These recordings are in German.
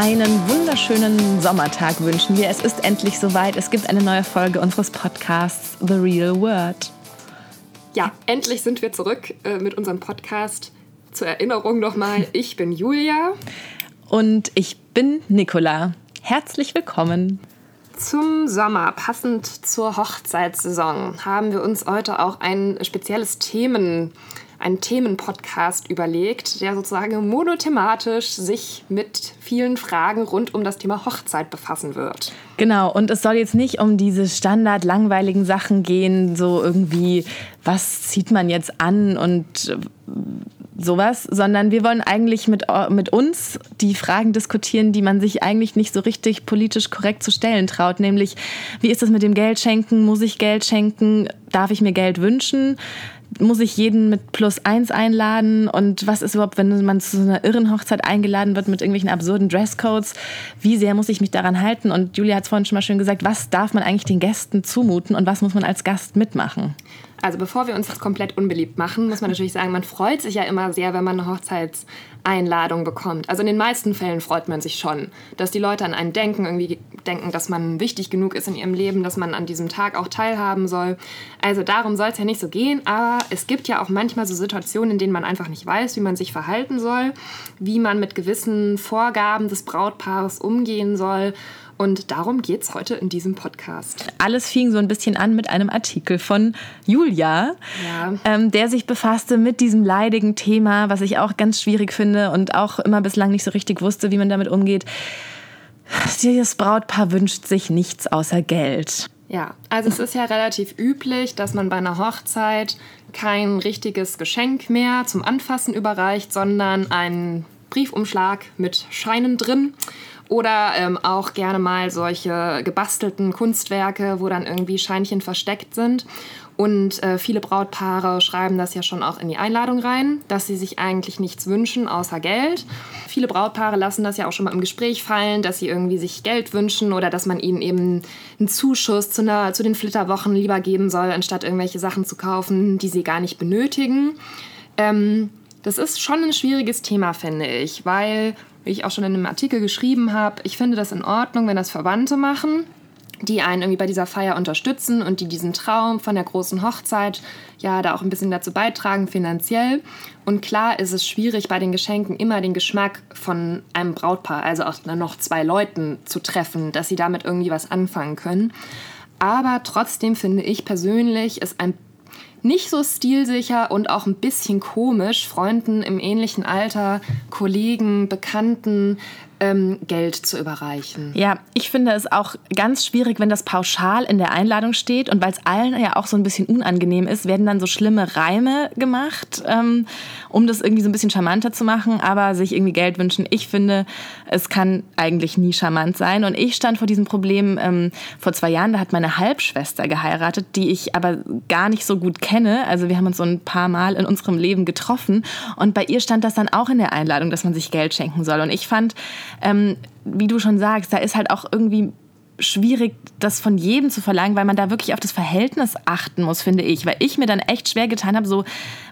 Einen wunderschönen Sommertag wünschen wir. Es ist endlich soweit. Es gibt eine neue Folge unseres Podcasts The Real Word. Ja, endlich sind wir zurück äh, mit unserem Podcast. Zur Erinnerung nochmal, ich bin Julia. Und ich bin Nicola. Herzlich willkommen. Zum Sommer, passend zur Hochzeitssaison, haben wir uns heute auch ein spezielles Themen einen Themenpodcast überlegt, der sozusagen monothematisch sich mit vielen Fragen rund um das Thema Hochzeit befassen wird. Genau, und es soll jetzt nicht um diese standard langweiligen Sachen gehen, so irgendwie, was zieht man jetzt an und sowas, sondern wir wollen eigentlich mit, mit uns die Fragen diskutieren, die man sich eigentlich nicht so richtig politisch korrekt zu stellen traut, nämlich wie ist es mit dem Geld schenken, muss ich Geld schenken, darf ich mir Geld wünschen? Muss ich jeden mit plus eins einladen? Und was ist überhaupt, wenn man zu so einer irren Hochzeit eingeladen wird mit irgendwelchen absurden Dresscodes? Wie sehr muss ich mich daran halten? Und Julia hat es vorhin schon mal schön gesagt, was darf man eigentlich den Gästen zumuten und was muss man als Gast mitmachen? Also bevor wir uns das komplett unbeliebt machen, muss man natürlich sagen, man freut sich ja immer sehr, wenn man eine Hochzeitseinladung bekommt. Also in den meisten Fällen freut man sich schon, dass die Leute an einen denken, irgendwie denken, dass man wichtig genug ist in ihrem Leben, dass man an diesem Tag auch teilhaben soll. Also darum soll es ja nicht so gehen, aber es gibt ja auch manchmal so Situationen, in denen man einfach nicht weiß, wie man sich verhalten soll, wie man mit gewissen Vorgaben des Brautpaares umgehen soll. Und darum geht es heute in diesem Podcast. Alles fing so ein bisschen an mit einem Artikel von Julia, ja. ähm, der sich befasste mit diesem leidigen Thema, was ich auch ganz schwierig finde und auch immer bislang nicht so richtig wusste, wie man damit umgeht. Dieses Brautpaar wünscht sich nichts außer Geld. Ja, also es ist ja relativ üblich, dass man bei einer Hochzeit kein richtiges Geschenk mehr zum Anfassen überreicht, sondern einen Briefumschlag mit Scheinen drin. Oder ähm, auch gerne mal solche gebastelten Kunstwerke, wo dann irgendwie Scheinchen versteckt sind. Und äh, viele Brautpaare schreiben das ja schon auch in die Einladung rein, dass sie sich eigentlich nichts wünschen außer Geld. Viele Brautpaare lassen das ja auch schon mal im Gespräch fallen, dass sie irgendwie sich Geld wünschen oder dass man ihnen eben einen Zuschuss zu, einer, zu den Flitterwochen lieber geben soll, anstatt irgendwelche Sachen zu kaufen, die sie gar nicht benötigen. Ähm, das ist schon ein schwieriges Thema, finde ich, weil wie ich auch schon in einem Artikel geschrieben habe, ich finde das in Ordnung, wenn das Verwandte machen, die einen irgendwie bei dieser Feier unterstützen und die diesen Traum von der großen Hochzeit ja da auch ein bisschen dazu beitragen finanziell. Und klar ist es schwierig bei den Geschenken immer den Geschmack von einem Brautpaar, also auch noch zwei Leuten zu treffen, dass sie damit irgendwie was anfangen können. Aber trotzdem finde ich persönlich es ein nicht so stilsicher und auch ein bisschen komisch, Freunden im ähnlichen Alter, Kollegen, Bekannten ähm, Geld zu überreichen. Ja, ich finde es auch ganz schwierig, wenn das pauschal in der Einladung steht und weil es allen ja auch so ein bisschen unangenehm ist, werden dann so schlimme Reime gemacht, ähm, um das irgendwie so ein bisschen charmanter zu machen, aber sich irgendwie Geld wünschen. Ich finde, es kann eigentlich nie charmant sein und ich stand vor diesem Problem ähm, vor zwei Jahren, da hat meine Halbschwester geheiratet, die ich aber gar nicht so gut kenne. Also wir haben uns so ein paar Mal in unserem Leben getroffen und bei ihr stand das dann auch in der Einladung, dass man sich Geld schenken soll und ich fand, ähm, wie du schon sagst, da ist halt auch irgendwie schwierig, das von jedem zu verlangen, weil man da wirklich auf das Verhältnis achten muss, finde ich. Weil ich mir dann echt schwer getan habe, so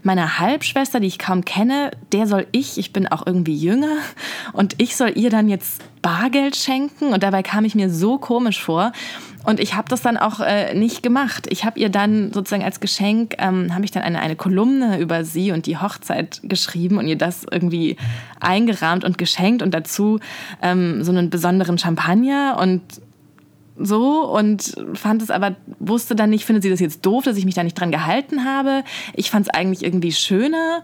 meine Halbschwester, die ich kaum kenne, der soll ich, ich bin auch irgendwie jünger und ich soll ihr dann jetzt Bargeld schenken und dabei kam ich mir so komisch vor. Und ich habe das dann auch äh, nicht gemacht. Ich habe ihr dann sozusagen als Geschenk, ähm, habe ich dann eine, eine Kolumne über sie und die Hochzeit geschrieben und ihr das irgendwie eingerahmt und geschenkt und dazu ähm, so einen besonderen Champagner und so und fand es aber, wusste dann nicht, findet sie das jetzt doof, dass ich mich da nicht dran gehalten habe. Ich fand es eigentlich irgendwie schöner,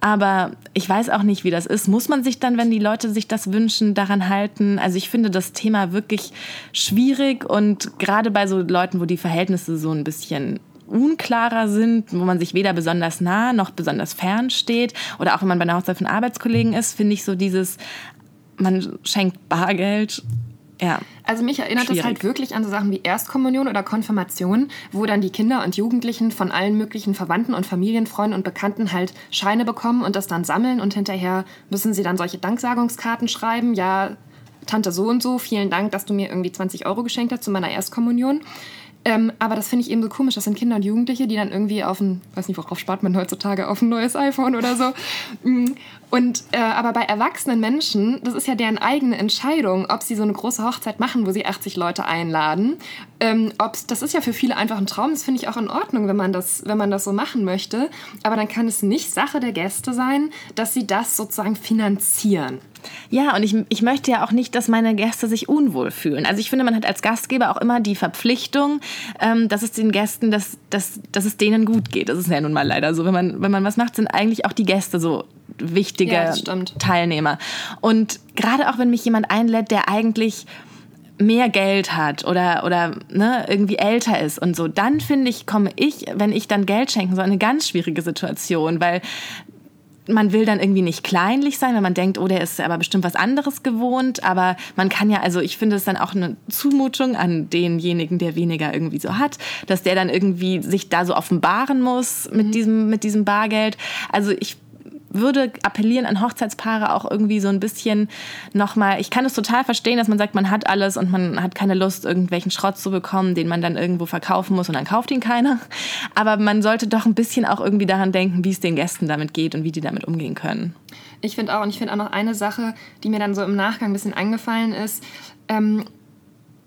aber ich weiß auch nicht, wie das ist. Muss man sich dann, wenn die Leute sich das wünschen, daran halten? Also ich finde das Thema wirklich schwierig und gerade bei so Leuten, wo die Verhältnisse so ein bisschen unklarer sind, wo man sich weder besonders nah noch besonders fern steht oder auch wenn man bei einer Hochzeit von Arbeitskollegen ist, finde ich so dieses, man schenkt Bargeld ja. Also mich erinnert Schwierig. das halt wirklich an so Sachen wie Erstkommunion oder Konfirmation, wo dann die Kinder und Jugendlichen von allen möglichen Verwandten und Familienfreunden und Bekannten halt Scheine bekommen und das dann sammeln und hinterher müssen sie dann solche Danksagungskarten schreiben. Ja, Tante so und so, vielen Dank, dass du mir irgendwie 20 Euro geschenkt hast zu meiner Erstkommunion. Ähm, aber das finde ich eben so komisch. Das sind Kinder und Jugendliche, die dann irgendwie auf ein, weiß nicht, worauf spart man heutzutage, auf ein neues iPhone oder so. Mm. Und äh, aber bei erwachsenen Menschen, das ist ja deren eigene Entscheidung, ob sie so eine große Hochzeit machen, wo sie 80 Leute einladen. Ähm, ob's, das ist ja für viele einfach ein Traum. Das finde ich auch in Ordnung, wenn man das, wenn man das so machen möchte. Aber dann kann es nicht Sache der Gäste sein, dass sie das sozusagen finanzieren. Ja, und ich, ich möchte ja auch nicht, dass meine Gäste sich unwohl fühlen. Also ich finde, man hat als Gastgeber auch immer die Verpflichtung, ähm, dass es den Gästen, dass, dass, dass es denen gut geht. Das ist ja nun mal leider so. Wenn man, wenn man was macht, sind eigentlich auch die Gäste so wichtige ja, Teilnehmer. Und gerade auch wenn mich jemand einlädt, der eigentlich mehr Geld hat oder, oder ne, irgendwie älter ist und so, dann finde ich, komme ich, wenn ich dann Geld schenken soll, eine ganz schwierige Situation, weil man will dann irgendwie nicht kleinlich sein, wenn man denkt, oh, der ist aber bestimmt was anderes gewohnt. Aber man kann ja, also ich finde es dann auch eine Zumutung an denjenigen, der weniger irgendwie so hat, dass der dann irgendwie sich da so offenbaren muss mit, mhm. diesem, mit diesem Bargeld. Also ich würde appellieren an Hochzeitspaare auch irgendwie so ein bisschen nochmal, ich kann es total verstehen, dass man sagt, man hat alles und man hat keine Lust, irgendwelchen Schrott zu bekommen, den man dann irgendwo verkaufen muss und dann kauft ihn keiner. Aber man sollte doch ein bisschen auch irgendwie daran denken, wie es den Gästen damit geht und wie die damit umgehen können. Ich finde auch, und ich finde auch noch eine Sache, die mir dann so im Nachgang ein bisschen eingefallen ist, ähm,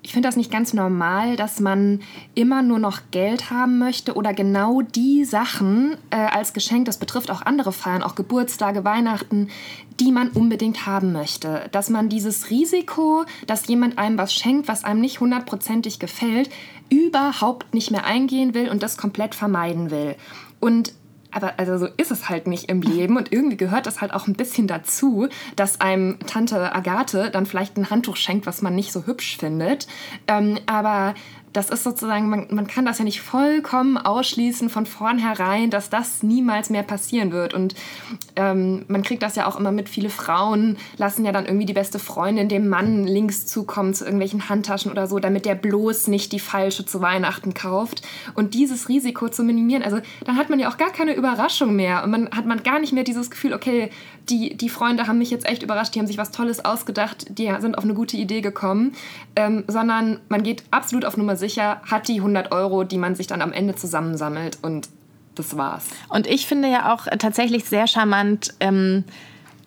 ich finde das nicht ganz normal, dass man immer nur noch Geld haben möchte oder genau die Sachen äh, als Geschenk, das betrifft auch andere Feiern, auch Geburtstage, Weihnachten, die man unbedingt haben möchte. Dass man dieses Risiko, dass jemand einem was schenkt, was einem nicht hundertprozentig gefällt, überhaupt nicht mehr eingehen will und das komplett vermeiden will. Und aber also so ist es halt nicht im Leben und irgendwie gehört das halt auch ein bisschen dazu, dass einem Tante Agathe dann vielleicht ein Handtuch schenkt, was man nicht so hübsch findet. Ähm, aber das ist sozusagen, man, man kann das ja nicht vollkommen ausschließen von vornherein, dass das niemals mehr passieren wird. Und ähm, man kriegt das ja auch immer mit. Viele Frauen lassen ja dann irgendwie die beste Freundin dem Mann Links zukommen zu irgendwelchen Handtaschen oder so, damit der bloß nicht die falsche zu Weihnachten kauft. Und dieses Risiko zu minimieren, also dann hat man ja auch gar keine Überraschung mehr. Und man hat man gar nicht mehr dieses Gefühl, okay, die, die Freunde haben mich jetzt echt überrascht, die haben sich was Tolles ausgedacht, die sind auf eine gute Idee gekommen, ähm, sondern man geht absolut auf Nummer sicher, hat die 100 Euro, die man sich dann am Ende zusammensammelt und das war's. Und ich finde ja auch tatsächlich sehr charmant, ähm,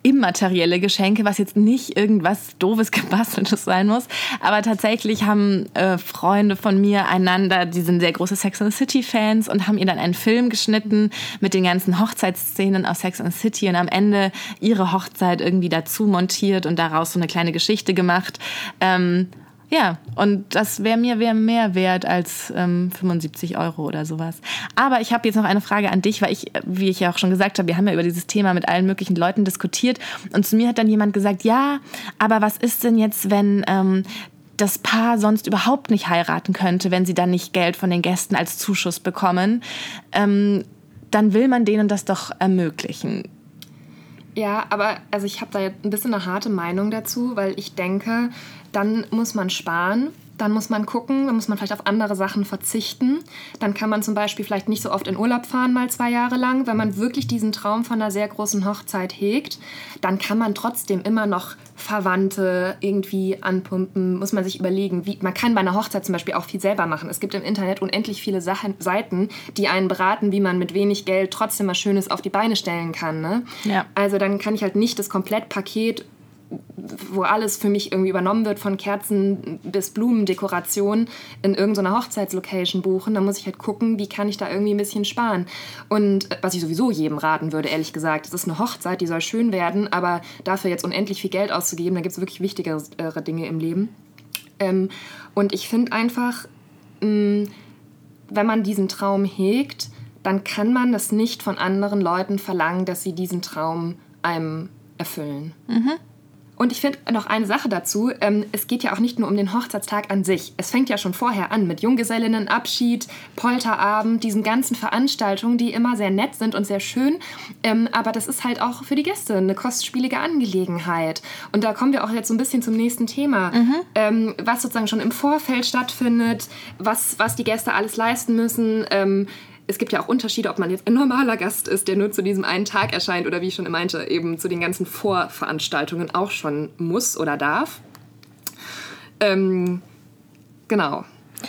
immaterielle Geschenke, was jetzt nicht irgendwas doofes gebasteltes sein muss, aber tatsächlich haben äh, Freunde von mir einander, die sind sehr große Sex and the City Fans und haben ihr dann einen Film geschnitten mit den ganzen Hochzeitsszenen aus Sex and the City und am Ende ihre Hochzeit irgendwie dazu montiert und daraus so eine kleine Geschichte gemacht. Ähm, ja, und das wäre mir wär mehr wert als ähm, 75 Euro oder sowas. Aber ich habe jetzt noch eine Frage an dich, weil ich, wie ich ja auch schon gesagt habe, wir haben ja über dieses Thema mit allen möglichen Leuten diskutiert. Und zu mir hat dann jemand gesagt, ja, aber was ist denn jetzt, wenn ähm, das Paar sonst überhaupt nicht heiraten könnte, wenn sie dann nicht Geld von den Gästen als Zuschuss bekommen? Ähm, dann will man denen das doch ermöglichen. Ja, aber also ich habe da ein bisschen eine harte Meinung dazu, weil ich denke, dann muss man sparen. Dann muss man gucken, dann muss man vielleicht auf andere Sachen verzichten. Dann kann man zum Beispiel vielleicht nicht so oft in Urlaub fahren, mal zwei Jahre lang. Wenn man wirklich diesen Traum von einer sehr großen Hochzeit hegt, dann kann man trotzdem immer noch Verwandte irgendwie anpumpen. Muss man sich überlegen, wie man kann bei einer Hochzeit zum Beispiel auch viel selber machen. Es gibt im Internet unendlich viele Sachen, Seiten, die einen beraten, wie man mit wenig Geld trotzdem was Schönes auf die Beine stellen kann. Ne? Ja. Also dann kann ich halt nicht das Komplettpaket wo alles für mich irgendwie übernommen wird, von Kerzen bis Blumendekoration in irgendeiner Hochzeitslocation buchen. Da muss ich halt gucken, wie kann ich da irgendwie ein bisschen sparen. Und äh, was ich sowieso jedem raten würde, ehrlich gesagt, es ist eine Hochzeit, die soll schön werden, aber dafür jetzt unendlich viel Geld auszugeben, da gibt es wirklich wichtigere Dinge im Leben. Ähm, und ich finde einfach, mh, wenn man diesen Traum hegt, dann kann man das nicht von anderen Leuten verlangen, dass sie diesen Traum einem erfüllen. Mhm. Und ich finde noch eine Sache dazu, ähm, es geht ja auch nicht nur um den Hochzeitstag an sich. Es fängt ja schon vorher an mit Junggesellinnenabschied, Polterabend, diesen ganzen Veranstaltungen, die immer sehr nett sind und sehr schön. Ähm, aber das ist halt auch für die Gäste eine kostspielige Angelegenheit. Und da kommen wir auch jetzt so ein bisschen zum nächsten Thema, mhm. ähm, was sozusagen schon im Vorfeld stattfindet, was, was die Gäste alles leisten müssen ähm, es gibt ja auch Unterschiede, ob man jetzt ein normaler Gast ist, der nur zu diesem einen Tag erscheint oder wie ich schon meinte, eben zu den ganzen Vorveranstaltungen auch schon muss oder darf. Ähm, genau.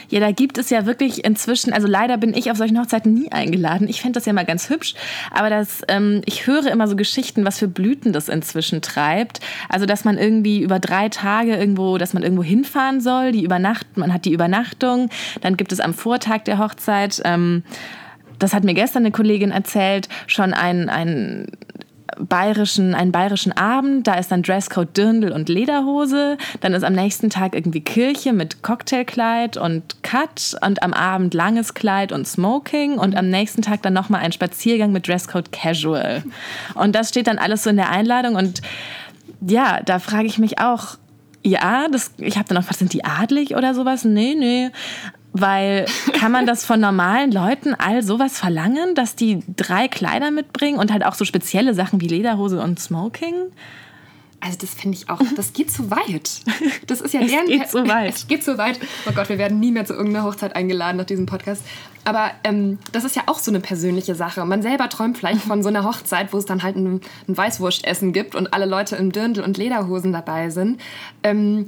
Ja, da gibt es ja wirklich inzwischen, also leider bin ich auf solchen Hochzeiten nie eingeladen. Ich fände das ja mal ganz hübsch, aber das, ähm, ich höre immer so Geschichten, was für Blüten das inzwischen treibt. Also, dass man irgendwie über drei Tage irgendwo, dass man irgendwo hinfahren soll, die Übernacht, man hat die Übernachtung, dann gibt es am Vortag der Hochzeit, ähm, das hat mir gestern eine Kollegin erzählt, schon ein, bayerischen, einen bayerischen Abend. Da ist dann Dresscode Dirndl und Lederhose. Dann ist am nächsten Tag irgendwie Kirche mit Cocktailkleid und Cut. Und am Abend langes Kleid und Smoking. Und am nächsten Tag dann nochmal ein Spaziergang mit Dresscode Casual. Und das steht dann alles so in der Einladung. Und ja, da frage ich mich auch, ja, das, ich habe dann auch, was sind die adlig oder sowas? Nee, nee. Weil kann man das von normalen Leuten all sowas verlangen, dass die drei Kleider mitbringen und halt auch so spezielle Sachen wie Lederhose und Smoking? Also das finde ich auch, das geht zu weit. Das ist ja es deren... geht zu weit. Es geht zu weit. Oh Gott, wir werden nie mehr zu irgendeiner Hochzeit eingeladen nach diesem Podcast. Aber ähm, das ist ja auch so eine persönliche Sache. Man selber träumt vielleicht von so einer Hochzeit, wo es dann halt ein, ein Weißwurstessen gibt und alle Leute im Dirndl und Lederhosen dabei sind. Ähm,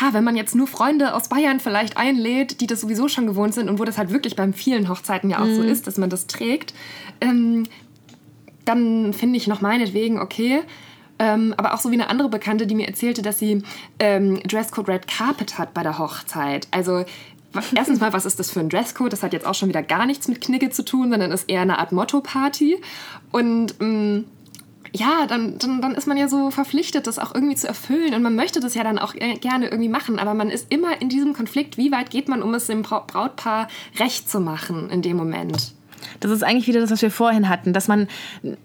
ja, wenn man jetzt nur Freunde aus Bayern vielleicht einlädt, die das sowieso schon gewohnt sind und wo das halt wirklich beim vielen Hochzeiten ja auch mhm. so ist, dass man das trägt, ähm, dann finde ich noch meinetwegen okay. Ähm, aber auch so wie eine andere Bekannte, die mir erzählte, dass sie ähm, Dresscode Red Carpet hat bei der Hochzeit. Also erstens mal, was ist das für ein Dresscode? Das hat jetzt auch schon wieder gar nichts mit Knicke zu tun, sondern ist eher eine Art Motto-Party. Und ähm, ja, dann, dann, dann ist man ja so verpflichtet, das auch irgendwie zu erfüllen. Und man möchte das ja dann auch gerne irgendwie machen. Aber man ist immer in diesem Konflikt, wie weit geht man, um es dem Brautpaar recht zu machen in dem Moment. Das ist eigentlich wieder das, was wir vorhin hatten, dass man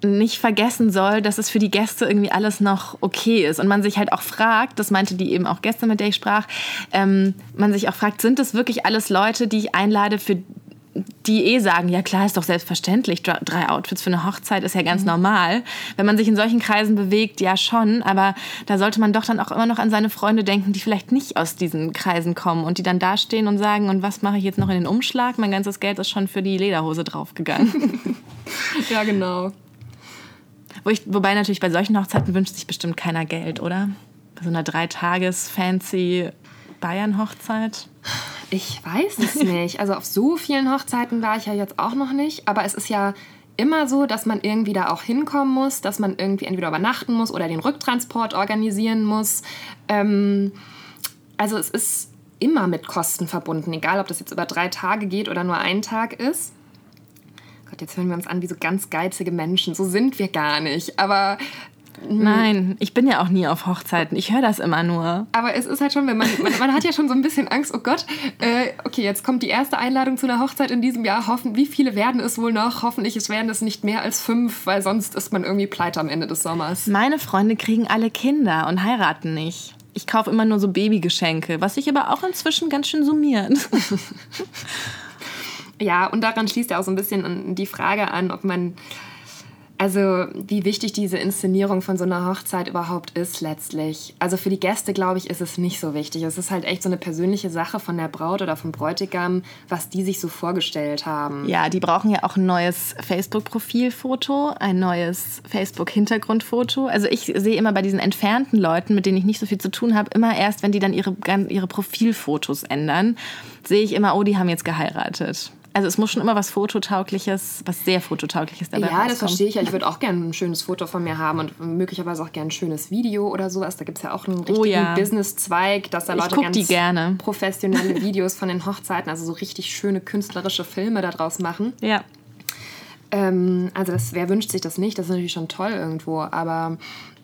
nicht vergessen soll, dass es für die Gäste irgendwie alles noch okay ist. Und man sich halt auch fragt, das meinte die eben auch gestern, mit der ich sprach, ähm, man sich auch fragt, sind das wirklich alles Leute, die ich einlade, für die eh sagen, ja klar, ist doch selbstverständlich, drei Outfits für eine Hochzeit ist ja ganz mhm. normal. Wenn man sich in solchen Kreisen bewegt, ja schon, aber da sollte man doch dann auch immer noch an seine Freunde denken, die vielleicht nicht aus diesen Kreisen kommen und die dann dastehen und sagen, und was mache ich jetzt noch in den Umschlag? Mein ganzes Geld ist schon für die Lederhose draufgegangen. ja, genau. Wo ich, wobei natürlich bei solchen Hochzeiten wünscht sich bestimmt keiner Geld, oder? Bei so einer Dreitages-fancy Bayern-Hochzeit. Ich weiß es nicht. Also auf so vielen Hochzeiten war ich ja jetzt auch noch nicht. Aber es ist ja immer so, dass man irgendwie da auch hinkommen muss, dass man irgendwie entweder übernachten muss oder den Rücktransport organisieren muss. Ähm, also es ist immer mit Kosten verbunden, egal ob das jetzt über drei Tage geht oder nur ein Tag ist. Gott, jetzt hören wir uns an wie so ganz geizige Menschen. So sind wir gar nicht. Aber. Nein, ich bin ja auch nie auf Hochzeiten. Ich höre das immer nur. Aber es ist halt schon, wenn man, man, man, hat ja schon so ein bisschen Angst, oh Gott, äh, okay, jetzt kommt die erste Einladung zu einer Hochzeit in diesem Jahr. Hoffen, wie viele werden es wohl noch? Hoffentlich es werden es nicht mehr als fünf, weil sonst ist man irgendwie pleite am Ende des Sommers. Meine Freunde kriegen alle Kinder und heiraten nicht. Ich kaufe immer nur so Babygeschenke, was sich aber auch inzwischen ganz schön summiert. ja, und daran schließt ja auch so ein bisschen die Frage an, ob man also wie wichtig diese Inszenierung von so einer Hochzeit überhaupt ist letztlich. Also für die Gäste, glaube ich, ist es nicht so wichtig. Es ist halt echt so eine persönliche Sache von der Braut oder vom Bräutigam, was die sich so vorgestellt haben. Ja, die brauchen ja auch ein neues Facebook-Profilfoto, ein neues Facebook-Hintergrundfoto. Also ich sehe immer bei diesen entfernten Leuten, mit denen ich nicht so viel zu tun habe, immer erst, wenn die dann ihre, ihre Profilfotos ändern, sehe ich immer, oh, die haben jetzt geheiratet. Also es muss schon immer was Fototaugliches, was sehr Fototaugliches dabei sein. Ja, das verstehe ich ja. Ich würde auch gerne ein schönes Foto von mir haben und möglicherweise auch gerne ein schönes Video oder sowas. Da gibt es ja auch einen richtigen oh ja. Business-Zweig, dass da Leute ganz professionelle Videos von den Hochzeiten, also so richtig schöne künstlerische Filme daraus machen. Ja. Ähm, also das, wer wünscht sich das nicht? Das ist natürlich schon toll irgendwo, aber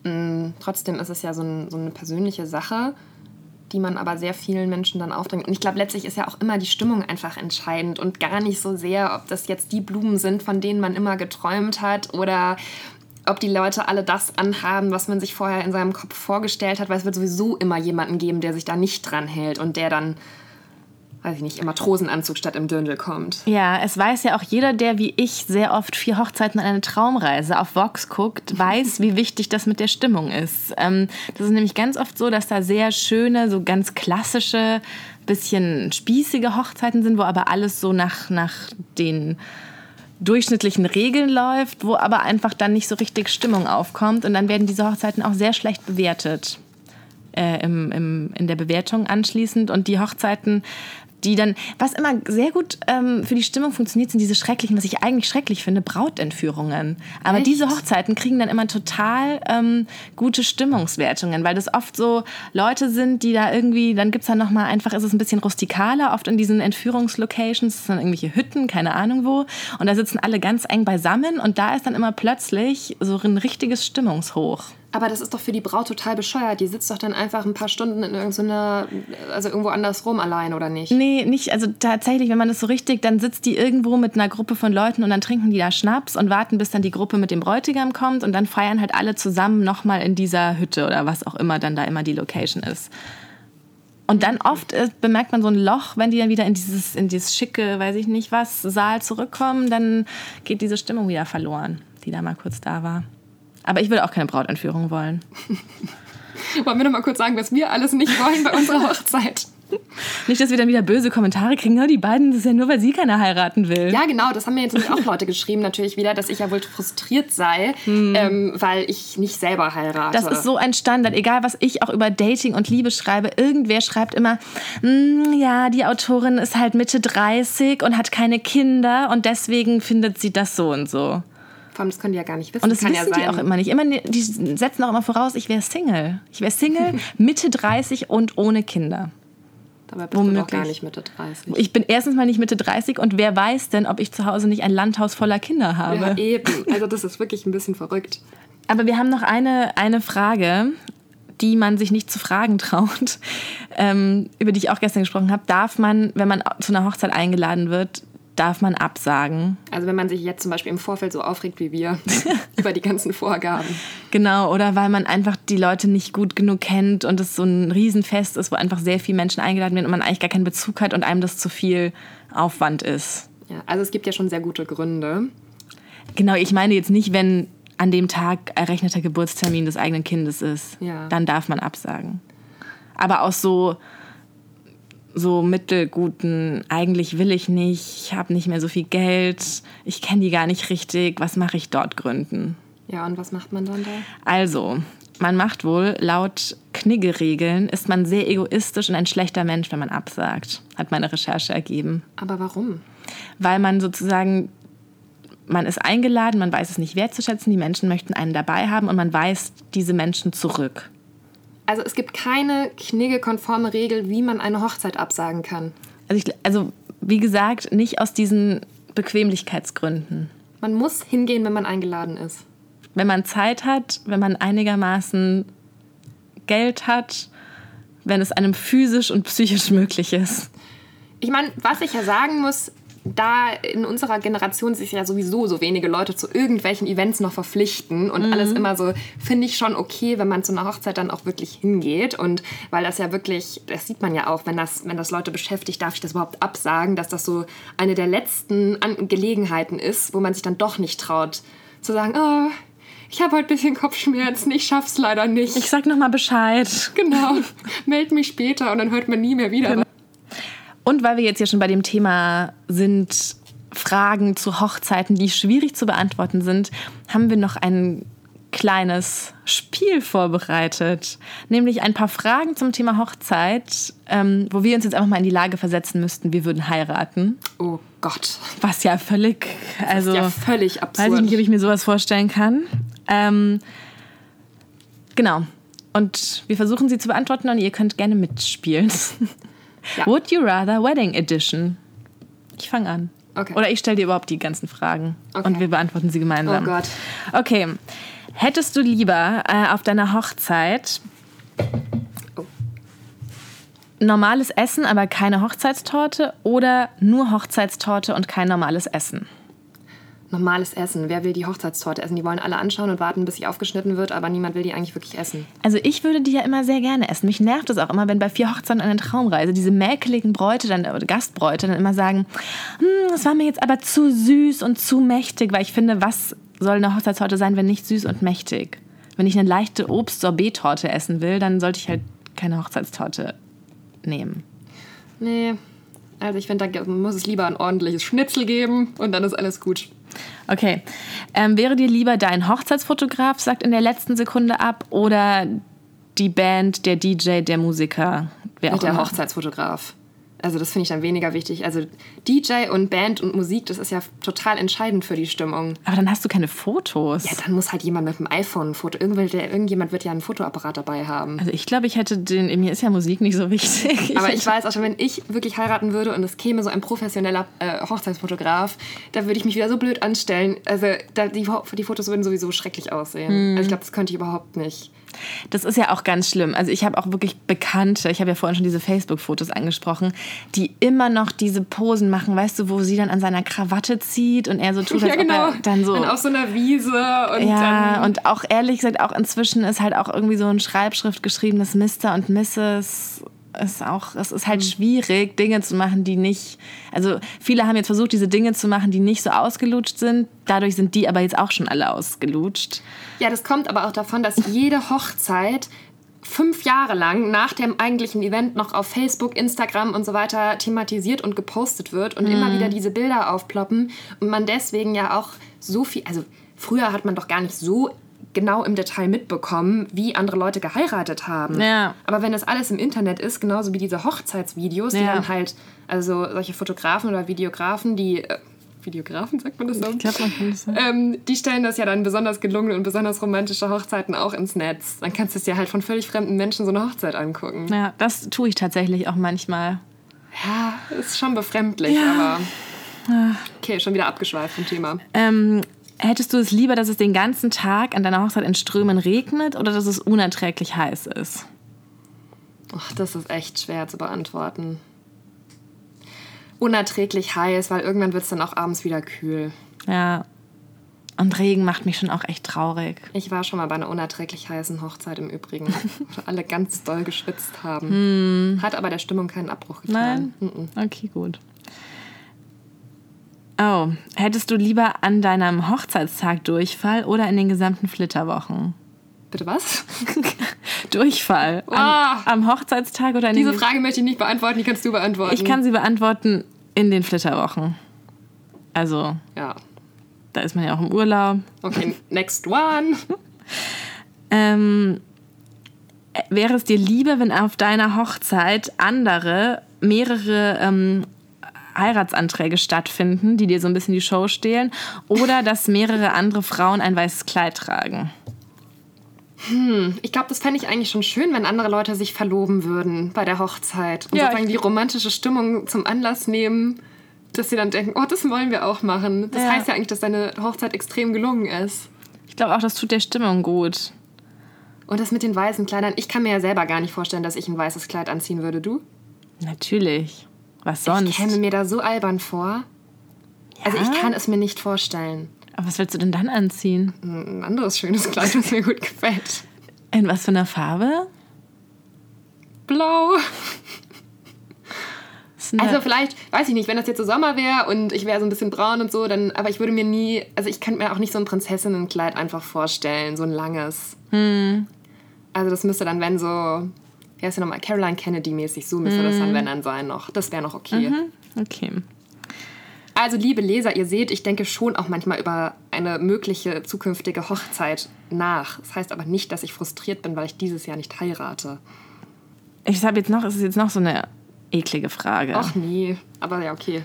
mh, mm, trotzdem ist es ja so, ein, so eine persönliche Sache die man aber sehr vielen Menschen dann aufdrängt. Und ich glaube, letztlich ist ja auch immer die Stimmung einfach entscheidend und gar nicht so sehr, ob das jetzt die Blumen sind, von denen man immer geträumt hat oder ob die Leute alle das anhaben, was man sich vorher in seinem Kopf vorgestellt hat, weil es wird sowieso immer jemanden geben, der sich da nicht dran hält und der dann weiß ich nicht, im Matrosenanzug statt im Dirndl kommt. Ja, es weiß ja auch jeder, der wie ich sehr oft vier Hochzeiten und eine Traumreise auf Vox guckt, weiß, wie wichtig das mit der Stimmung ist. Ähm, das ist nämlich ganz oft so, dass da sehr schöne, so ganz klassische, bisschen spießige Hochzeiten sind, wo aber alles so nach, nach den durchschnittlichen Regeln läuft, wo aber einfach dann nicht so richtig Stimmung aufkommt und dann werden diese Hochzeiten auch sehr schlecht bewertet. Äh, im, im, in der Bewertung anschließend. Und die Hochzeiten die dann, was immer sehr gut ähm, für die Stimmung funktioniert, sind diese schrecklichen, was ich eigentlich schrecklich finde, Brautentführungen. Aber Echt? diese Hochzeiten kriegen dann immer total ähm, gute Stimmungswertungen, weil das oft so Leute sind, die da irgendwie, dann gibt's dann nochmal einfach, ist es ein bisschen rustikaler, oft in diesen Entführungslocations, das sind irgendwelche Hütten, keine Ahnung wo. Und da sitzen alle ganz eng beisammen und da ist dann immer plötzlich so ein richtiges Stimmungshoch. Aber das ist doch für die Braut total bescheuert. Die sitzt doch dann einfach ein paar Stunden in irgendeiner, also irgendwo andersrum allein, oder nicht? Nee, nicht, also tatsächlich, wenn man das so richtig, dann sitzt die irgendwo mit einer Gruppe von Leuten und dann trinken die da Schnaps und warten, bis dann die Gruppe mit dem Bräutigam kommt und dann feiern halt alle zusammen nochmal in dieser Hütte oder was auch immer dann da immer die Location ist. Und dann oft äh, bemerkt man so ein Loch, wenn die dann wieder in dieses, in dieses schicke, weiß ich nicht was, Saal zurückkommen, dann geht diese Stimmung wieder verloren, die da mal kurz da war. Aber ich würde auch keine Brautentführung wollen. Wollen wir noch mal kurz sagen, was wir alles nicht wollen bei unserer Hochzeit? Nicht, dass wir dann wieder böse Kommentare kriegen, "Ja, die beiden, das ist ja nur, weil sie keiner heiraten will. Ja, genau, das haben mir jetzt auch Leute geschrieben, natürlich wieder, dass ich ja wohl frustriert sei, ähm, weil ich nicht selber heirate. Das ist so ein Standard, egal was ich auch über Dating und Liebe schreibe. Irgendwer schreibt immer, "Mm, ja, die Autorin ist halt Mitte 30 und hat keine Kinder und deswegen findet sie das so und so. Vor allem, das können die ja gar nicht wissen. Und das Kann wissen ja die sein. auch immer nicht. Immer, die setzen auch immer voraus, ich wäre Single. Ich wäre Single, Mitte 30 und ohne Kinder. Dabei bist du doch Womöglich. gar nicht Mitte 30. Ich bin erstens mal nicht Mitte 30 und wer weiß denn, ob ich zu Hause nicht ein Landhaus voller Kinder habe. Ja, eben. Also das ist wirklich ein bisschen verrückt. Aber wir haben noch eine, eine Frage, die man sich nicht zu fragen traut, ähm, über die ich auch gestern gesprochen habe. Darf man, wenn man zu einer Hochzeit eingeladen wird, darf man absagen? Also wenn man sich jetzt zum Beispiel im Vorfeld so aufregt wie wir über die ganzen Vorgaben. Genau, oder weil man einfach die Leute nicht gut genug kennt und es so ein Riesenfest ist, wo einfach sehr viele Menschen eingeladen werden und man eigentlich gar keinen Bezug hat und einem das zu viel Aufwand ist. Ja, also es gibt ja schon sehr gute Gründe. Genau, ich meine jetzt nicht, wenn an dem Tag errechneter Geburtstermin des eigenen Kindes ist. Ja. Dann darf man absagen. Aber aus so, so mittelguten, eigentlich will ich nicht, ich habe nicht mehr so viel Geld, ich kenne die gar nicht richtig, was mache ich dort Gründen? Ja, und was macht man dann da? Also, man macht wohl, laut Knigge-Regeln ist man sehr egoistisch und ein schlechter Mensch, wenn man absagt, hat meine Recherche ergeben. Aber warum? Weil man sozusagen, man ist eingeladen, man weiß es nicht wertzuschätzen, die Menschen möchten einen dabei haben und man weist diese Menschen zurück. Also es gibt keine kniggekonforme Regel, wie man eine Hochzeit absagen kann. Also, ich, also wie gesagt, nicht aus diesen Bequemlichkeitsgründen. Man muss hingehen, wenn man eingeladen ist. Wenn man Zeit hat, wenn man einigermaßen Geld hat, wenn es einem physisch und psychisch möglich ist. Ich meine, was ich ja sagen muss, da in unserer Generation sich ja sowieso so wenige Leute zu irgendwelchen Events noch verpflichten und alles immer so, finde ich schon okay, wenn man zu einer Hochzeit dann auch wirklich hingeht. Und weil das ja wirklich, das sieht man ja auch, wenn das, wenn das Leute beschäftigt, darf ich das überhaupt absagen, dass das so eine der letzten An Gelegenheiten ist, wo man sich dann doch nicht traut zu sagen, oh, ich habe heute ein bisschen Kopfschmerzen, ich schaff's leider nicht. Ich sag nochmal Bescheid. genau, meld mich später und dann hört man nie mehr wieder. Und weil wir jetzt ja schon bei dem Thema sind, Fragen zu Hochzeiten, die schwierig zu beantworten sind, haben wir noch ein kleines Spiel vorbereitet. Nämlich ein paar Fragen zum Thema Hochzeit, ähm, wo wir uns jetzt einfach mal in die Lage versetzen müssten, wir würden heiraten. Oh Gott, Was ja völlig, also ja völlig absurd. weiß ich nicht, ob ich mir sowas vorstellen kann. Ähm, genau. Und wir versuchen sie zu beantworten und ihr könnt gerne mitspielen. Ja. Would you rather Wedding Edition? Ich fange an. Okay. Oder ich stelle dir überhaupt die ganzen Fragen Okay. und wir beantworten sie gemeinsam. Oh Gott. Okay. Hättest du lieber äh, auf deiner Hochzeit Oh. normales Essen, aber keine Hochzeitstorte oder nur Hochzeitstorte und kein normales Essen? Normales Essen. Wer will die Hochzeitstorte essen? Die wollen alle anschauen und warten, bis sie aufgeschnitten wird, aber niemand will die eigentlich wirklich essen. Also ich würde die ja immer sehr gerne essen. Mich nervt es auch immer, wenn bei vier Hochzeiten eine Traumreise diese mäkeligen Bräute, dann, oder Gastbräute dann immer sagen, hm, das war mir jetzt aber zu süß und zu mächtig, weil ich finde, was soll eine Hochzeitstorte sein, wenn nicht süß und mächtig? Wenn ich eine leichte Obst-Sorbet-Torte essen will, dann sollte ich halt keine Hochzeitstorte nehmen. Nee. Also ich finde, da muss es lieber ein ordentliches Schnitzel geben und dann ist alles gut. Okay. Ähm, wäre dir lieber dein Hochzeitsfotograf sagt in der letzten Sekunde ab oder die Band, der DJ, der Musiker, wer auch der immer? Hochzeitsfotograf. Also das finde ich dann weniger wichtig. Also DJ und Band und Musik, das ist ja total entscheidend für die Stimmung. Aber dann hast du keine Fotos. Ja, dann muss halt jemand mit dem iPhone ein Foto. Irgendjemand wird ja einen Fotoapparat dabei haben. Also ich glaube, ich hätte den. Mir ist ja Musik nicht so wichtig. Aber ich weiß auch schon, wenn ich wirklich heiraten würde und es käme so ein professioneller äh, Hochzeitsfotograf, da würde ich mich wieder so blöd anstellen. Also da, die, die Fotos würden sowieso schrecklich aussehen. Hm. Also ich glaube, das könnte ich überhaupt nicht. Das ist ja auch ganz schlimm. Also ich habe auch wirklich Bekannte, ich habe ja vorhin schon diese Facebook-Fotos angesprochen, die immer noch diese Posen machen, weißt du, wo sie dann an seiner Krawatte zieht und er so tut, als ja, genau. ob er dann so... Und auf so einer Wiese. Und ja, dann und auch ehrlich gesagt, auch inzwischen ist halt auch irgendwie so ein Schreibschrift geschrieben, das Mr. und Mrs ist auch, es ist halt mhm. schwierig, Dinge zu machen, die nicht, also viele haben jetzt versucht, diese Dinge zu machen, die nicht so ausgelutscht sind. Dadurch sind die aber jetzt auch schon alle ausgelutscht. Ja, das kommt aber auch davon, dass jede Hochzeit fünf Jahre lang nach dem eigentlichen Event noch auf Facebook, Instagram und so weiter thematisiert und gepostet wird und mhm. immer wieder diese Bilder aufploppen und man deswegen ja auch so viel, also früher hat man doch gar nicht so genau im Detail mitbekommen, wie andere Leute geheiratet haben. Ja. Aber wenn das alles im Internet ist, genauso wie diese Hochzeitsvideos, die ja. dann halt, also solche Fotografen oder Videografen, die äh, Videografen, sagt man das so? Ich glaube, man kann das sagen. Ähm, die stellen das ja dann besonders gelungene und besonders romantische Hochzeiten auch ins Netz. Dann kannst du es dir halt von völlig fremden Menschen so eine Hochzeit angucken. Ja, das tue ich tatsächlich auch manchmal. Ja, ist schon befremdlich, ja. aber. Okay, schon wieder abgeschweift vom Thema. Ähm, Hättest du es lieber, dass es den ganzen Tag an deiner Hochzeit in Strömen regnet oder dass es unerträglich heiß ist? Ach, das ist echt schwer zu beantworten. Unerträglich heiß, weil irgendwann wird es dann auch abends wieder kühl. Ja. Und Regen macht mich schon auch echt traurig. Ich war schon mal bei einer unerträglich heißen Hochzeit im Übrigen, wo alle ganz doll geschwitzt haben. Hm. Hat aber der Stimmung keinen Abbruch getan. Nein? Okay, gut. Oh, hättest du lieber an deinem Hochzeitstag Durchfall oder in den gesamten Flitterwochen? Bitte was? Durchfall. Oh. Am, am, Hochzeitstag oder in Diese den Frage möchte ich nicht beantworten, die kannst du beantworten. Ich kann sie beantworten in den Flitterwochen. Also. Ja. Da ist man ja auch im Urlaub. Okay, next one. ähm, wäre es dir lieber, wenn auf deiner Hochzeit andere mehrere ähm, Heiratsanträge stattfinden, die dir so ein bisschen die Show stehlen, oder dass mehrere andere Frauen ein weißes Kleid tragen? Hm, ich glaube, das fände ich eigentlich schon schön, wenn andere Leute sich verloben würden bei der Hochzeit und ja, sozusagen die romantische Stimmung zum Anlass nehmen, dass sie dann denken, oh, das wollen wir auch machen. Das ja. heißt ja eigentlich, dass deine Hochzeit extrem gelungen ist. Ich glaube auch, das tut der Stimmung gut. Und das mit den weißen Kleidern, ich kann mir ja selber gar nicht vorstellen, dass ich ein weißes Kleid anziehen würde. Du? Natürlich. Was sonst? Ich käme mir da so albern vor. Ja? Also ich kann es mir nicht vorstellen. Aber was willst du denn dann anziehen? Ein anderes schönes Kleid, was mir gut gefällt. In was für einer Farbe? Blau. Also vielleicht, weiß ich nicht, wenn das jetzt so Sommer wäre und ich wäre so ein bisschen braun und so, dann, aber ich würde mir nie, also ich könnte mir auch nicht so ein Prinzessinnenkleid einfach vorstellen, so ein langes. Hm. Also das müsste dann, wenn so wie heißt sie nochmal, Caroline Kennedy-mäßig, so müsste mhm. das dann, wenn dann sein noch. Das wäre noch okay. Mhm. Okay. Also, liebe Leser, ihr seht, ich denke schon auch manchmal über eine mögliche zukünftige Hochzeit nach. Das heißt aber nicht, dass ich frustriert bin, weil ich dieses Jahr nicht heirate. Ich habe jetzt noch, es ist jetzt noch so eine eklige Frage. Ach nee, aber ja, okay.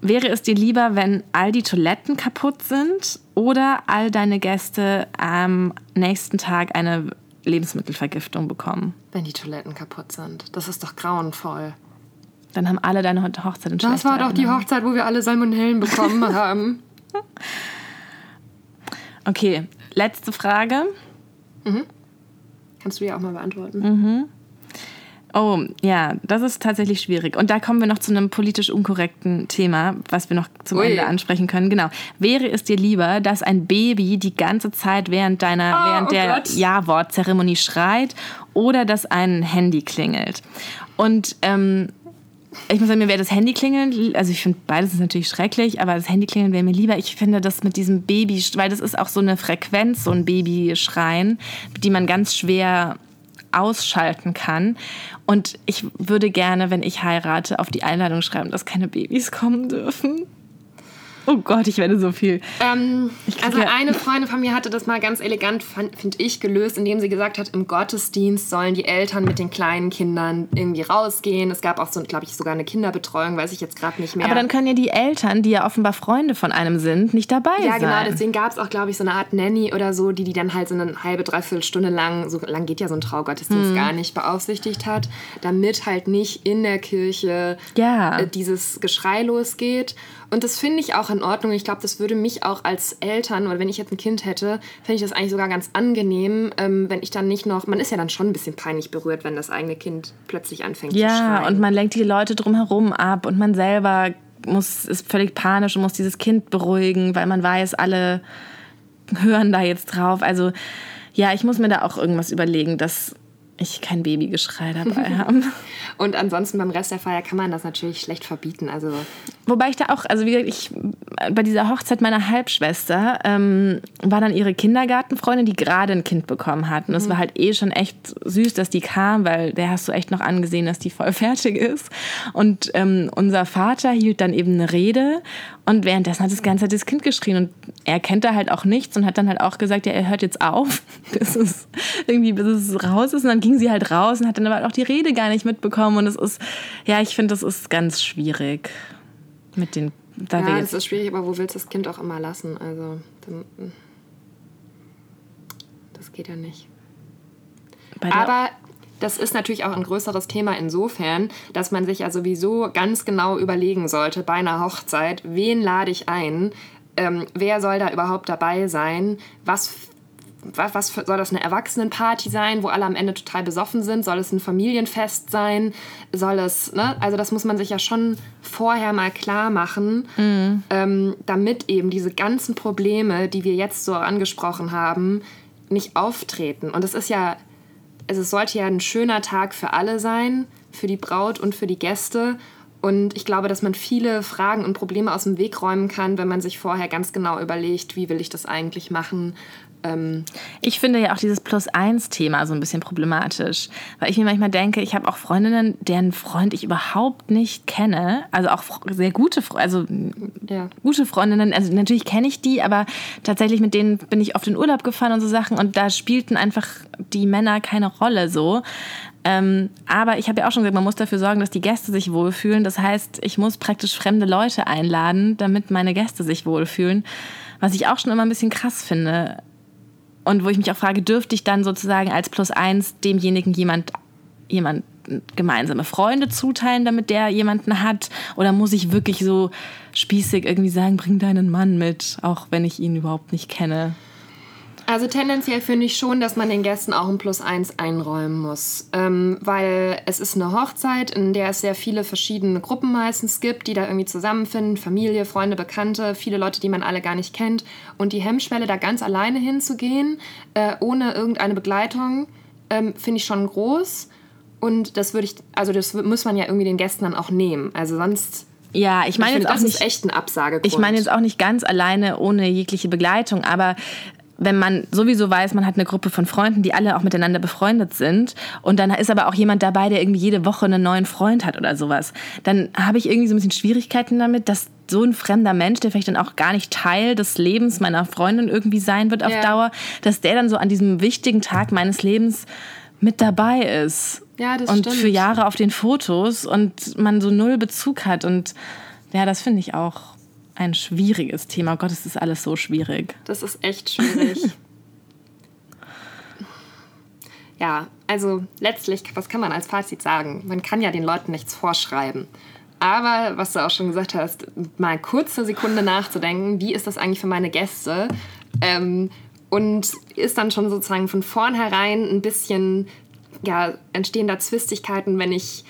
Wäre es dir lieber, wenn all die Toiletten kaputt sind oder all deine Gäste am nächsten Tag eine Lebensmittelvergiftung bekommen. Wenn die Toiletten kaputt sind. Das ist doch grauenvoll. Dann haben alle deine Hochzeit in Das war doch die Hochzeit, wo wir alle Salmonellen bekommen haben. Okay, letzte Frage. Mhm. Kannst du ja auch mal beantworten. Mhm. Oh, ja, das ist tatsächlich schwierig. Und da kommen wir noch zu einem politisch unkorrekten Thema, was wir noch zum Ui. Ende ansprechen können. Genau. Wäre es dir lieber, dass ein Baby die ganze Zeit während deiner, oh, während oh der Ja-Wort-Zeremonie schreit oder dass ein Handy klingelt? Und ähm, ich muss sagen, mir wäre das Handy klingeln, also ich finde beides ist natürlich schrecklich, aber das Handy klingeln wäre mir lieber. Ich finde das mit diesem Baby, weil das ist auch so eine Frequenz, so ein Babyschreien, die man ganz schwer ausschalten kann. Und ich würde gerne, wenn ich heirate, auf die Einladung schreiben, dass keine Babys kommen dürfen. Oh Gott, ich werde so viel. Ähm, also eine Freundin von mir hatte das mal ganz elegant, finde ich, gelöst, indem sie gesagt hat, im Gottesdienst sollen die Eltern mit den kleinen Kindern irgendwie rausgehen. Es gab auch so, glaube ich, sogar eine Kinderbetreuung, weiß ich jetzt gerade nicht mehr. Aber dann können ja die Eltern, die ja offenbar Freunde von einem sind, nicht dabei ja, sein. Ja, genau. Deswegen gab es auch, glaube ich, so eine Art Nanny oder so, die die dann halt so eine halbe, dreiviertel Stunde lang, so lang geht ja so ein Traugottesdienst mhm. gar nicht, beaufsichtigt hat, damit halt nicht in der Kirche ja. äh, dieses Geschrei losgeht. Und das finde ich auch in Ordnung. Ich glaube, das würde mich auch als Eltern, oder wenn ich jetzt ein Kind hätte, fände ich das eigentlich sogar ganz angenehm, ähm, wenn ich dann nicht noch, man ist ja dann schon ein bisschen peinlich berührt, wenn das eigene Kind plötzlich anfängt ja, zu schreien. Ja, und man lenkt die Leute drumherum ab und man selber muss, ist völlig panisch und muss dieses Kind beruhigen, weil man weiß, alle hören da jetzt drauf. Also ja, ich muss mir da auch irgendwas überlegen, dass ich kein Babygeschrei dabei haben. Und ansonsten beim Rest der Feier kann man das natürlich schlecht verbieten. Also Wobei ich da auch, also wie gesagt, ich, bei dieser Hochzeit meiner Halbschwester ähm, war dann ihre Kindergartenfreundin, die gerade ein Kind bekommen hat. Und es mhm. war halt eh schon echt süß, dass die kam, weil der hast du echt noch angesehen, dass die voll fertig ist. Und ähm, unser Vater hielt dann eben eine Rede und währenddessen hat das ganze Zeit das Kind geschrien und er kennt da halt auch nichts und hat dann halt auch gesagt, ja, er hört jetzt auf, bis es irgendwie, bis es raus ist. Und dann ging sie halt raus und hat dann aber auch die Rede gar nicht mitbekommen. Und es ist, ja, ich finde, das ist ganz schwierig mit den. Da ja, das ist schwierig, aber wo willst du das Kind auch immer lassen? Also, dann, das geht ja nicht. aber das ist natürlich auch ein größeres Thema insofern, dass man sich ja sowieso ganz genau überlegen sollte bei einer Hochzeit, wen lade ich ein, ähm, wer soll da überhaupt dabei sein, was was soll das eine Erwachsenenparty sein, wo alle am Ende total besoffen sind? Soll es ein Familienfest sein? Soll es, ne? Also das muss man sich ja schon vorher mal klar machen, mhm. ähm, damit eben diese ganzen Probleme, die wir jetzt so angesprochen haben, nicht auftreten. Und es ist ja, also es sollte ja ein schöner Tag für alle sein, für die Braut und für die Gäste. Und ich glaube, dass man viele Fragen und Probleme aus dem Weg räumen kann, wenn man sich vorher ganz genau überlegt, wie will ich das eigentlich machen ähm ich finde ja auch dieses Plus-Eins-Thema so ein bisschen problematisch, weil ich mir manchmal denke, ich habe auch Freundinnen, deren Freund ich überhaupt nicht kenne, also auch sehr gute, also ja. gute Freundinnen, also natürlich kenne ich die, aber tatsächlich mit denen bin ich oft in Urlaub gefahren und so Sachen und da spielten einfach die Männer keine Rolle so. Ähm, aber ich habe ja auch schon gesagt, man muss dafür sorgen, dass die Gäste sich wohlfühlen. Das heißt, ich muss praktisch fremde Leute einladen, damit meine Gäste sich wohlfühlen. Was ich auch schon immer ein bisschen krass finde. Und wo ich mich auch frage, dürfte ich dann sozusagen als Plus eins demjenigen jemand, jemand gemeinsame Freunde zuteilen, damit der jemanden hat? Oder muss ich wirklich so spießig irgendwie sagen, bring deinen Mann mit, auch wenn ich ihn überhaupt nicht kenne? Also tendenziell finde ich schon, dass man den Gästen auch ein Plus eins einräumen muss, ähm, weil es ist eine Hochzeit, in der es sehr viele verschiedene Gruppen meistens gibt, die da irgendwie zusammenfinden, Familie, Freunde, Bekannte, viele Leute, die man alle gar nicht kennt. Und die Hemmschwelle, da ganz alleine hinzugehen, äh, ohne irgendeine Begleitung, ähm, finde ich schon groß. Und das würde ich, also das muss man ja irgendwie den Gästen dann auch nehmen. Also sonst ja, ich meine jetzt auch das nicht, echt ein Absagegrund. Ich meine jetzt auch nicht ganz alleine ohne jegliche Begleitung, aber wenn man sowieso weiß, man hat eine Gruppe von Freunden, die alle auch miteinander befreundet sind und dann ist aber auch jemand dabei, der irgendwie jede Woche einen neuen Freund hat oder sowas, dann habe ich irgendwie so ein bisschen Schwierigkeiten damit, dass so ein fremder Mensch, der vielleicht dann auch gar nicht Teil des Lebens meiner Freundin irgendwie sein wird auf ja. Dauer, dass der dann so an diesem wichtigen Tag meines Lebens mit dabei ist. Ja, das und stimmt. für Jahre auf den Fotos und man so null Bezug hat und ja, das finde ich auch ein schwieriges Thema. Oh Gott, es ist alles so schwierig. Das ist echt schwierig. ja, also letztlich, was kann man als Fazit sagen? Man kann ja den Leuten nichts vorschreiben. Aber, was du auch schon gesagt hast, mal kurz eine Sekunde nachzudenken, wie ist das eigentlich für meine Gäste? Ähm, und ist dann schon sozusagen von vornherein ein bisschen, ja, entstehen da Zwistigkeiten, wenn ich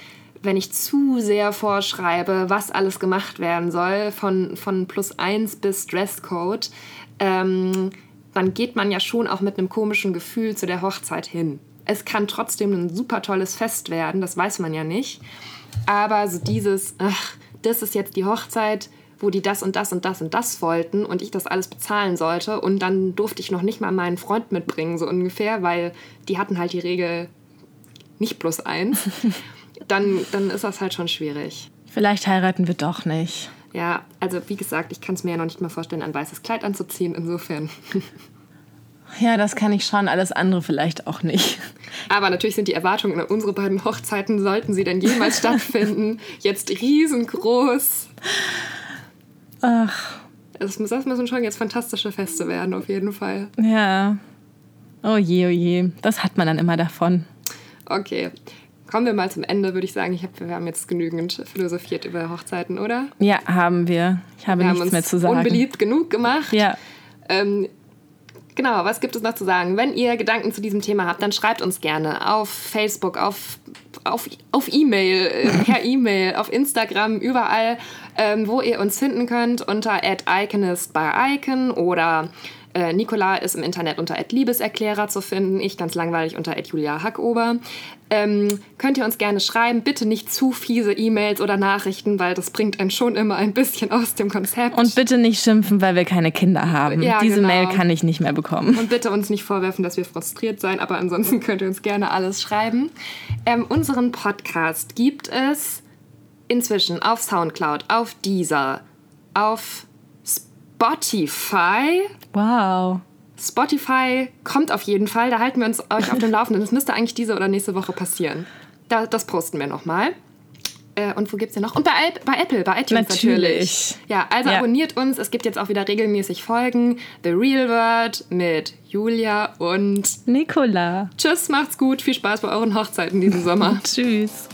wenn ich zu sehr vorschreibe, was alles gemacht werden soll, von, von plus eins bis Dresscode, ähm, dann geht man ja schon auch mit einem komischen Gefühl zu der Hochzeit hin. Es kann trotzdem ein super tolles Fest werden, das weiß man ja nicht. Aber so dieses, ach, das ist jetzt die Hochzeit, wo die das und das und das und das wollten und ich das alles bezahlen sollte und dann durfte ich noch nicht mal meinen Freund mitbringen, so ungefähr, weil die hatten halt die Regel nicht plus eins. dann, dann ist das halt schon schwierig. Vielleicht heiraten wir doch nicht. Ja, also wie gesagt, ich kann es mir ja noch nicht mal vorstellen, ein weißes Kleid anzuziehen. Insofern. Ja, das kann ich schon, alles andere vielleicht auch nicht. Aber natürlich sind die Erwartungen an unsere beiden Hochzeiten, sollten sie denn jemals stattfinden, jetzt riesengroß. Ach. Das, das müssen schon jetzt fantastische Feste werden, auf jeden Fall. Ja. Oh je, oh je. Das hat man dann immer davon. Okay. Kommen wir mal zum Ende, würde ich sagen. Ich hab, wir haben jetzt genügend philosophiert über Hochzeiten, oder? Ja, haben wir. Ich habe wir nichts mehr zu sagen. unbeliebt genug gemacht. Ja. Ähm, genau, was gibt es noch zu sagen? Wenn ihr Gedanken zu diesem Thema habt, dann schreibt uns gerne auf Facebook, auf, auf, auf E-Mail, äh, per E-Mail, auf Instagram, überall, ähm, wo ihr uns finden könnt, unter iconist by icon oder äh, Nicola ist im Internet unter Liebeserklärer zu finden, ich ganz langweilig unter Julia Hackober. Ähm, könnt ihr uns gerne schreiben, bitte nicht zu fiese E-Mails oder Nachrichten, weil das bringt einen schon immer ein bisschen aus dem Konzept. Und bitte nicht schimpfen, weil wir keine Kinder haben. Ja, Diese genau. Mail kann ich nicht mehr bekommen. Und bitte uns nicht vorwerfen, dass wir frustriert sein, aber ansonsten könnt ihr uns gerne alles schreiben. Ähm, unseren Podcast gibt es inzwischen auf Soundcloud, auf Deezer, auf Spotify. Wow. Spotify kommt auf jeden Fall. Da halten wir uns euch auf dem Laufenden. Das müsste eigentlich diese oder nächste Woche passieren. Da, das posten wir nochmal. Äh, und wo gibt's denn noch? Und bei, bei Apple, bei iTunes natürlich. Natürlich. Ja, also Ja. abonniert uns. Es gibt jetzt auch wieder regelmäßig Folgen. The Real World mit Julia und Nicola. Tschüss, macht's gut. Viel Spaß bei euren Hochzeiten diesen Sommer. Tschüss.